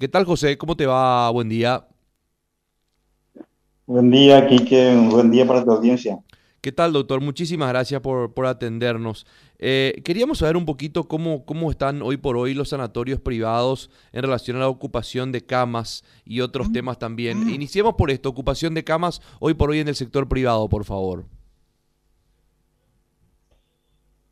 ¿Qué tal, José? ¿Cómo te va? Buen día. Buen día, Quique. Un buen día para tu audiencia. ¿Qué tal, doctor? Muchísimas gracias por, por atendernos. Eh, queríamos saber un poquito cómo, cómo están hoy por hoy los sanatorios privados en relación a la ocupación de camas y otros temas también. Iniciemos por esto, ocupación de camas hoy por hoy en el sector privado, por favor.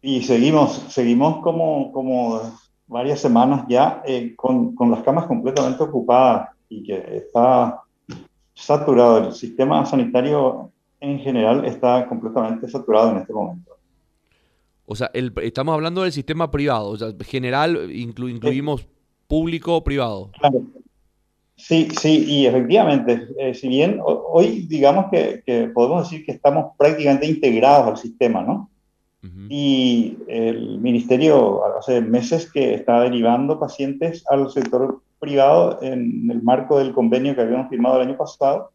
Y seguimos, seguimos como, como varias semanas ya eh, con, con, las camas completamente ocupadas y que está saturado. El sistema sanitario en general está completamente saturado en este momento. O sea, el, estamos hablando del sistema privado, o sea, general inclu, incluimos público o privado. Claro. Sí, sí, y efectivamente, eh, si bien hoy digamos que, que podemos decir que estamos prácticamente integrados al sistema, ¿no? Y el ministerio hace meses que está derivando pacientes al sector privado en el marco del convenio que habíamos firmado el año pasado.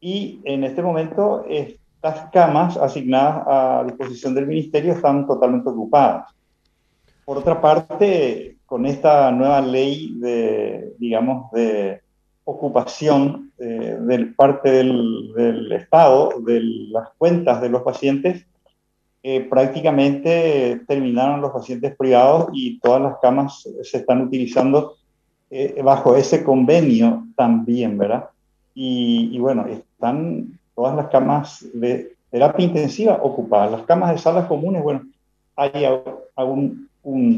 Y en este momento estas camas asignadas a disposición del ministerio están totalmente ocupadas. Por otra parte, con esta nueva ley de, digamos, de ocupación eh, del parte del, del Estado, de las cuentas de los pacientes, eh, prácticamente terminaron los pacientes privados y todas las camas se están utilizando eh, bajo ese convenio también, ¿verdad? Y, bueno, están todas las camas de terapia intensiva ocupadas. Las camas de salas comunes, bueno, hay algún,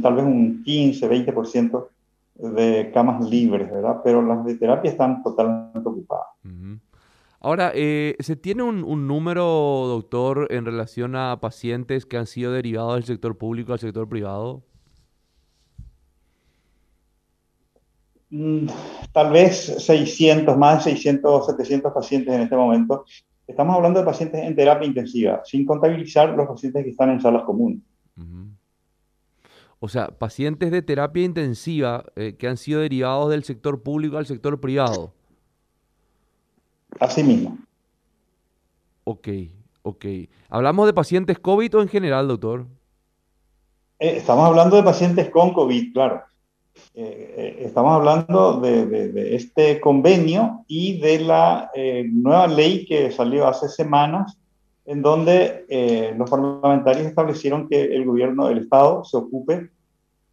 tal vez un 15, 20% de camas libres, ¿verdad? Pero las de terapia están totalmente ocupadas. Ahora, eh, ¿se tiene un, número, doctor, en relación a pacientes que han sido derivados del sector público al sector privado? Mm, tal vez 600, más de 600, 700 pacientes en este momento. Estamos hablando de pacientes en terapia intensiva, sin contabilizar los pacientes que están en salas comunes. O sea, pacientes de terapia intensiva eh, que han sido derivados del sector público al sector privado. Así mismo. Ok, ok. ¿Hablamos de pacientes COVID o en general, doctor? Eh, estamos hablando de pacientes con COVID, claro. Eh, eh, estamos hablando de, este convenio y de la nueva ley que salió hace semanas, en donde los parlamentarios establecieron que el gobierno del Estado se ocupe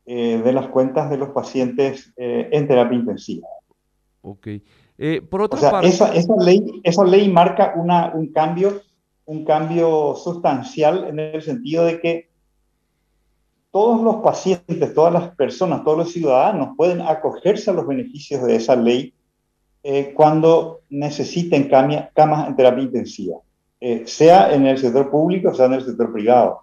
de las cuentas de los pacientes en terapia intensiva. Ok. Eh, por otra parte... esa, esa, ley, esa ley marca una, un, cambio, un cambio sustancial en el sentido de que todos los pacientes, todas las personas, todos los ciudadanos pueden acogerse a los beneficios de esa ley eh, cuando necesiten camas en terapia intensiva, eh, sea en el sector público, sea en el sector privado.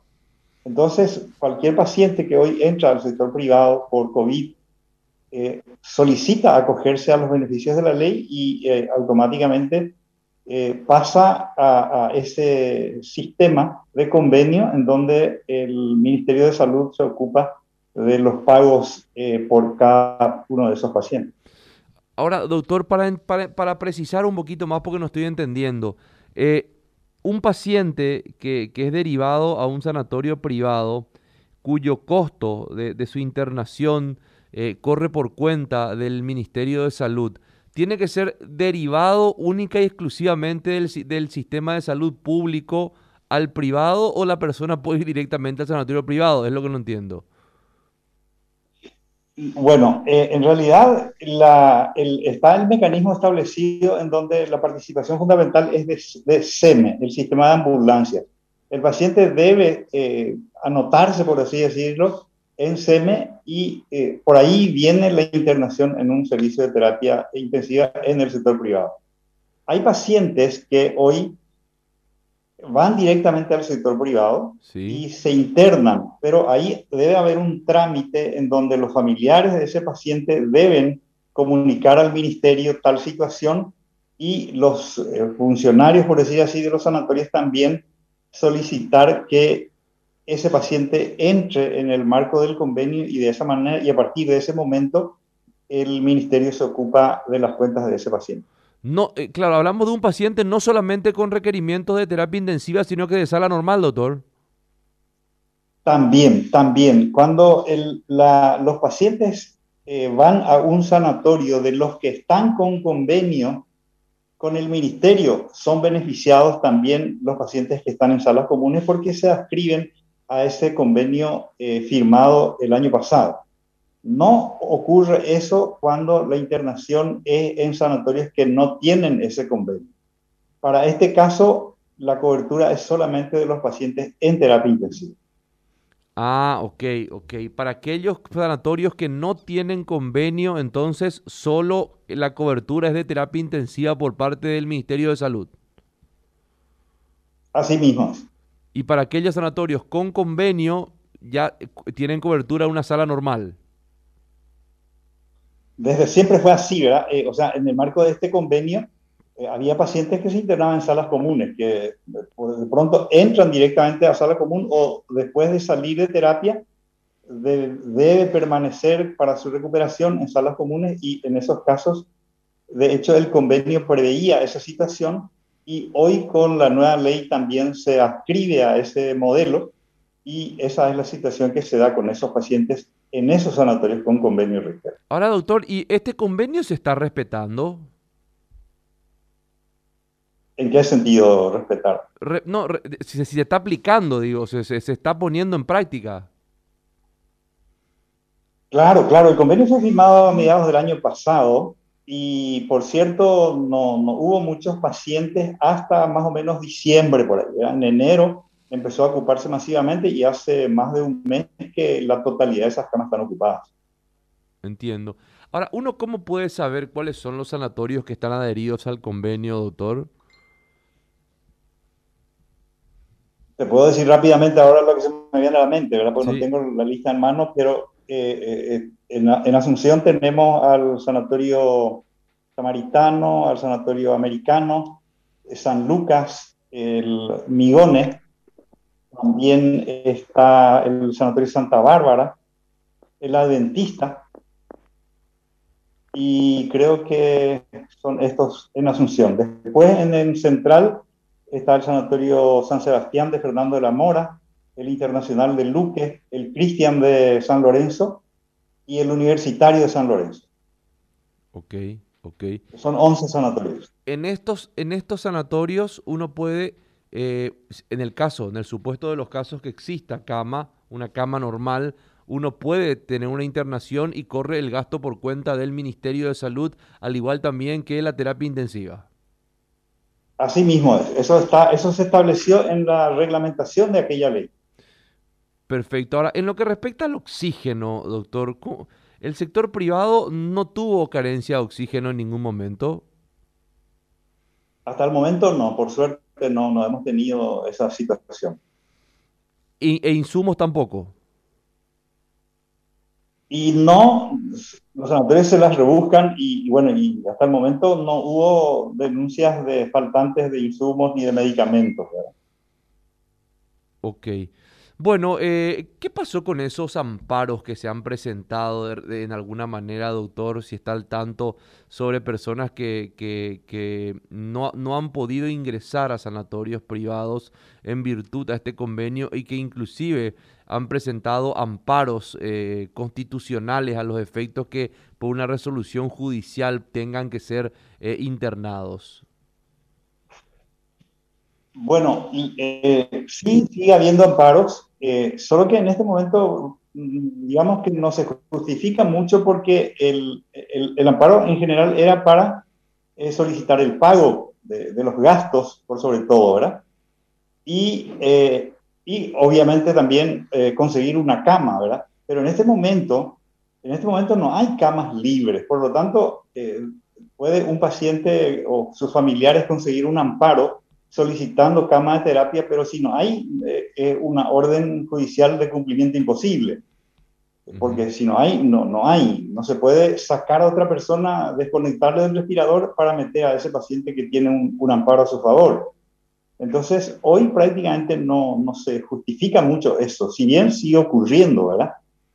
Entonces, cualquier paciente que hoy entra al sector privado por COVID eh, solicita acogerse a los beneficios de la ley y eh, automáticamente eh, pasa a, ese sistema de convenio en donde el Ministerio de Salud se ocupa de los pagos por cada uno de esos pacientes. Ahora, doctor, para, para, precisar un poquito más porque no estoy entendiendo, un paciente que, que, es derivado a un sanatorio privado cuyo costo de, de su internación eh, corre por cuenta del Ministerio de Salud, tiene que ser derivado única y exclusivamente del, del, sistema de salud público al privado o la persona puede ir directamente al sanatorio privado, es lo que no entiendo. Bueno, eh, en realidad está el mecanismo establecido en donde la participación fundamental es de, de SEME, el sistema de ambulancia. El paciente debe eh, anotarse, por así decirlo, en SEME y eh, por ahí viene la internación en un servicio de terapia intensiva en el sector privado. Hay pacientes que hoy van directamente al sector privado y se internan, pero ahí debe haber un trámite en donde los familiares de ese paciente deben comunicar al ministerio tal situación y los eh, funcionarios, por decir así, de los sanatorios también solicitar que ese paciente entre en el marco del convenio y de esa manera, y a partir de ese momento, el ministerio se ocupa de las cuentas de ese paciente. No, eh, claro, hablamos de un paciente no solamente con requerimientos de terapia intensiva, sino que de sala normal, doctor. También, también. Cuando el, la, los pacientes eh, van a un sanatorio de los que están con convenio con el ministerio, son beneficiados también los pacientes que están en salas comunes porque se adscriben a ese convenio eh, firmado el año pasado. No ocurre eso cuando la internación es en sanatorios que no tienen ese convenio. Para este caso, la cobertura es solamente de los pacientes en terapia intensiva. Ah, ok, ok. Para aquellos sanatorios que no tienen convenio, entonces solo la cobertura es de terapia intensiva por parte del Ministerio de Salud. Así mismo. Y para aquellos sanatorios con convenio, ya tienen cobertura una sala normal. Desde siempre fue así, ¿verdad? Eh, o sea, en el marco de este convenio eh, había pacientes que se internaban en salas comunes, que de pronto entran directamente a sala común o después de salir de terapia debe permanecer para su recuperación en salas comunes y en esos casos, de hecho, el convenio preveía esa situación y hoy con la nueva ley también se adscribe a ese modelo y esa es la situación que se da con esos pacientes en esos sanatorios con convenio rectal. Ahora, doctor, ¿y este convenio se está respetando? ¿En qué sentido respetar? no, si, se está aplicando, digo, se, se, está poniendo en práctica. Claro, claro, el convenio fue firmado a mediados del año pasado y por cierto no, no hubo muchos pacientes hasta más o menos diciembre por ahí. En enero empezó a ocuparse masivamente y hace más de un mes que la totalidad de esas camas están ocupadas. Entiendo. Ahora, ¿uno cómo puede saber cuáles son los sanatorios que están adheridos al convenio, doctor? Te puedo decir rápidamente ahora lo que se me viene a la mente, ¿verdad? Porque no tengo la lista en mano, pero eh, eh, en, en, Asunción tenemos al Sanatorio Samaritano, al Sanatorio Americano, San Lucas, el Migones, también está el Sanatorio Santa Bárbara, el Adventista, y creo que son estos en Asunción. Después en el Central está el Sanatorio San Sebastián de Fernando de la Mora, el Internacional de Luque, el Cristian de San Lorenzo y el Universitario de San Lorenzo. Ok, ok. Son 11 sanatorios. En estos, en estos sanatorios uno puede, eh, en el caso, en el supuesto de los casos que exista cama, una cama normal, uno puede tener una internación y corre el gasto por cuenta del Ministerio de Salud, al igual también que la terapia intensiva. Así mismo es. Eso, está, eso se estableció en la reglamentación de aquella ley. Perfecto. Ahora, en lo que respecta al oxígeno, doctor, ¿el sector privado no tuvo carencia de oxígeno en ningún momento? Hasta el momento no, por suerte no, no hemos tenido esa situación. ¿E insumos tampoco? Y no, los sanatorios se las rebuscan y, bueno, y hasta el momento no hubo denuncias de faltantes de insumos ni de medicamentos. ¿verdad? Ok. Bueno, eh, ¿qué pasó con esos amparos que se han presentado en alguna manera, doctor? Si está al tanto sobre personas que, que, no, no, han podido ingresar a sanatorios privados en virtud a este convenio y que inclusive han presentado amparos eh, constitucionales a los efectos que por una resolución judicial tengan que ser eh, internados. Bueno, eh, sí sigue habiendo amparos, eh, solo que en este momento, mm, digamos que no se justifica mucho porque el, amparo en general era para eh, solicitar el pago de, los gastos, por sobre todo, ¿verdad? Y, y obviamente también conseguir una cama, ¿verdad? Pero en este momento, en este momento no hay camas libres, por lo tanto, puede un paciente o sus familiares conseguir un amparo solicitando cama de terapia, pero si no hay eh, una orden judicial de cumplimiento imposible. Porque si no hay, no, no hay. No se puede sacar a otra persona, desconectarle del respirador para meter a ese paciente que tiene un, amparo a su favor. Entonces, hoy prácticamente no, no, se justifica mucho eso, si bien sigue ocurriendo, ¿verdad?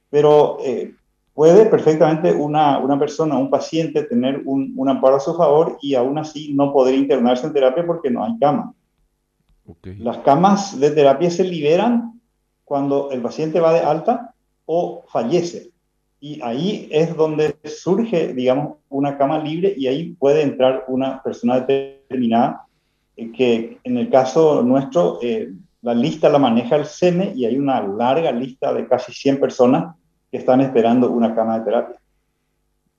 Pero eh, puede perfectamente una, una persona, un paciente, tener un, un, amparo a su favor y aún así no poder internarse en terapia porque no hay cama. Las camas de terapia se liberan cuando el paciente va de alta o fallece. y ahí es donde surge, digamos, una cama libre y ahí puede entrar una persona determinada, eh, que en el caso nuestro, eh, la lista la maneja el SEME y hay una larga lista de casi 100 personas que están esperando una cama de terapia.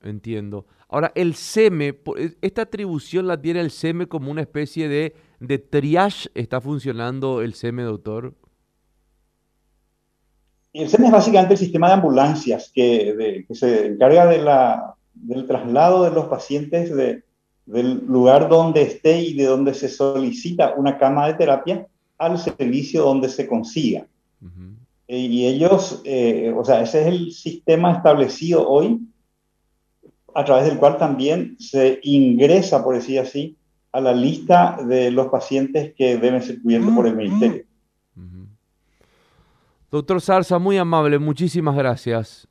Entiendo. Ahora, el SEME, e, esta atribución la tiene el SEME como una especie de, de triage. ¿Está funcionando el SEME, doctor? El SEM es básicamente el sistema de ambulancias que, se encarga de la, del traslado de los pacientes del lugar donde esté y de donde se solicita una cama de terapia al servicio donde se consiga. Y ellos, eh, o sea, ese es el sistema establecido hoy a través del cual también se ingresa, por decir así, a la lista de los pacientes que deben ser cubiertos por el ministerio. Doctor Sarza, muy amable, muchísimas gracias.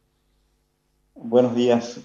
Buenos días.